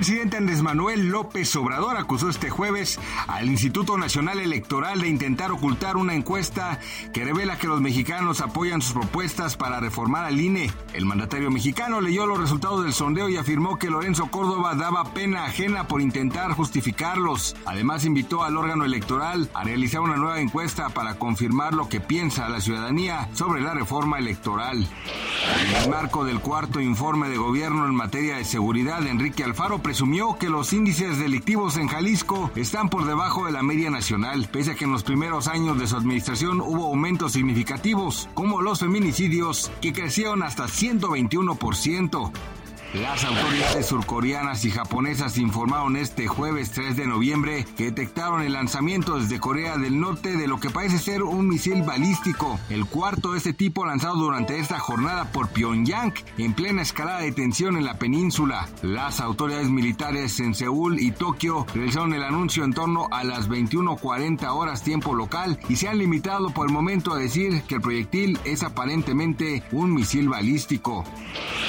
Presidente Andrés Manuel López Obrador acusó este jueves al Instituto Nacional Electoral de intentar ocultar una encuesta que revela que los mexicanos apoyan sus propuestas para reformar al INE. El mandatario mexicano leyó los resultados del sondeo y afirmó que Lorenzo Córdoba daba pena ajena por intentar justificarlos. Además invitó al órgano electoral a realizar una nueva encuesta para confirmar lo que piensa la ciudadanía sobre la reforma electoral. En el marco del cuarto informe de gobierno en materia de seguridad, Enrique Alfaro presumió que los índices delictivos en Jalisco están por debajo de la media nacional, pese a que en los primeros años de su administración hubo aumentos significativos, como los feminicidios, que crecieron hasta 121%. Las autoridades surcoreanas y japonesas informaron este jueves 3 de noviembre que detectaron el lanzamiento desde Corea del Norte de lo que parece ser un misil balístico, el cuarto de este tipo lanzado durante esta jornada por Pyongyang en plena escalada de tensión en la península. Las autoridades militares en Seúl y Tokio realizaron el anuncio en torno a las 21:40 horas tiempo local y se han limitado por el momento a decir que el proyectil es aparentemente un misil balístico.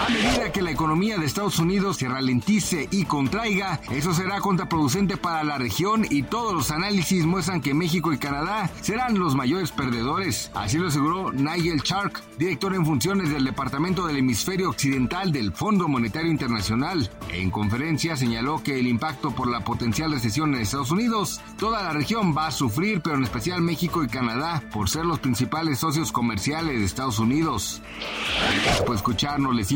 A medida que la economía de Estados Unidos se ralentice y contraiga, eso será contraproducente para la región y todos los análisis muestran que México y Canadá serán los mayores perdedores. Así lo aseguró Nigel Shark, director en funciones del Departamento del Hemisferio Occidental del Fondo Monetario Internacional. En conferencia señaló que el impacto por la potencial recesión en Estados Unidos, toda la región va a sufrir, pero en especial México y Canadá, por ser los principales socios comerciales de Estados Unidos. De escucharnos, les